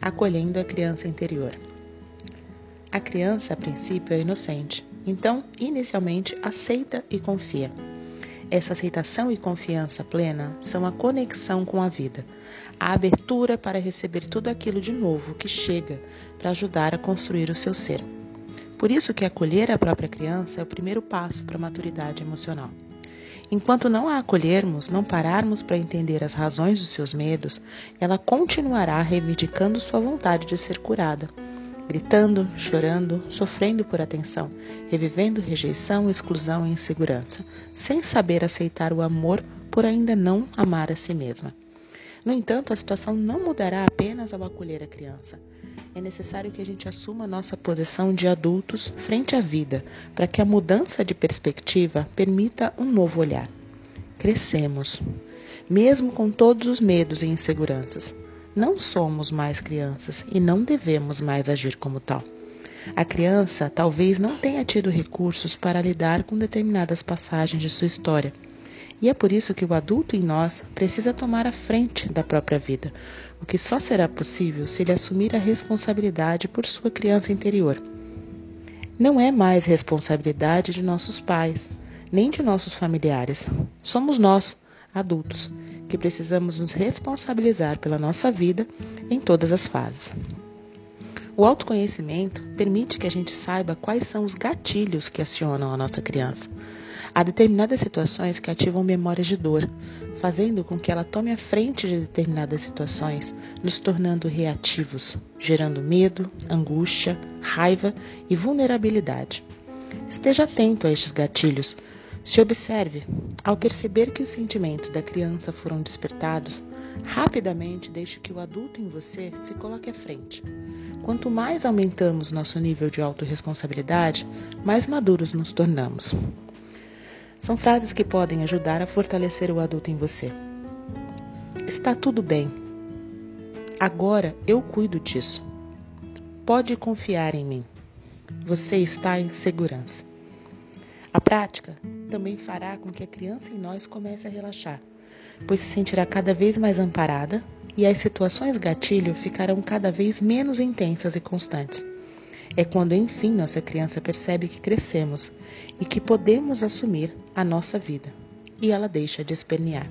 acolhendo a criança interior. A criança, a princípio, é inocente, então, inicialmente, aceita e confia. Essa aceitação e confiança plena são a conexão com a vida, a abertura para receber tudo aquilo de novo que chega para ajudar a construir o seu ser. Por isso que acolher a própria criança é o primeiro passo para a maturidade emocional. Enquanto não a acolhermos, não pararmos para entender as razões dos seus medos, ela continuará reivindicando sua vontade de ser curada, gritando, chorando, sofrendo por atenção, revivendo rejeição, exclusão e insegurança, sem saber aceitar o amor por ainda não amar a si mesma. No entanto, a situação não mudará apenas ao acolher a criança. É necessário que a gente assuma nossa posição de adultos frente à vida, para que a mudança de perspectiva permita um novo olhar. Crescemos, mesmo com todos os medos e inseguranças. Não somos mais crianças e não devemos mais agir como tal. A criança talvez não tenha tido recursos para lidar com determinadas passagens de sua história e é por isso que o adulto em nós precisa tomar a frente da própria vida, o que só será possível se ele assumir a responsabilidade por sua criança interior. Não é mais responsabilidade de nossos pais, nem de nossos familiares. Somos nós, adultos, que precisamos nos responsabilizar pela nossa vida em todas as fases. O autoconhecimento permite que a gente saiba quais são os gatilhos que acionam a nossa criança. Há determinadas situações que ativam memórias de dor, fazendo com que ela tome a frente de determinadas situações, nos tornando reativos, gerando medo, angústia, raiva e vulnerabilidade. Esteja atento a estes gatilhos. Se observe. Ao perceber que os sentimentos da criança foram despertados, rapidamente deixe que o adulto em você se coloque à frente. Quanto mais aumentamos nosso nível de autorresponsabilidade, mais maduros nos tornamos. São frases que podem ajudar a fortalecer o adulto em você. Está tudo bem. Agora eu cuido disso. Pode confiar em mim. Você está em segurança. A prática também fará com que a criança em nós comece a relaxar, pois se sentirá cada vez mais amparada e as situações gatilho ficarão cada vez menos intensas e constantes. É quando enfim nossa criança percebe que crescemos e que podemos assumir a nossa vida, e ela deixa de espernear.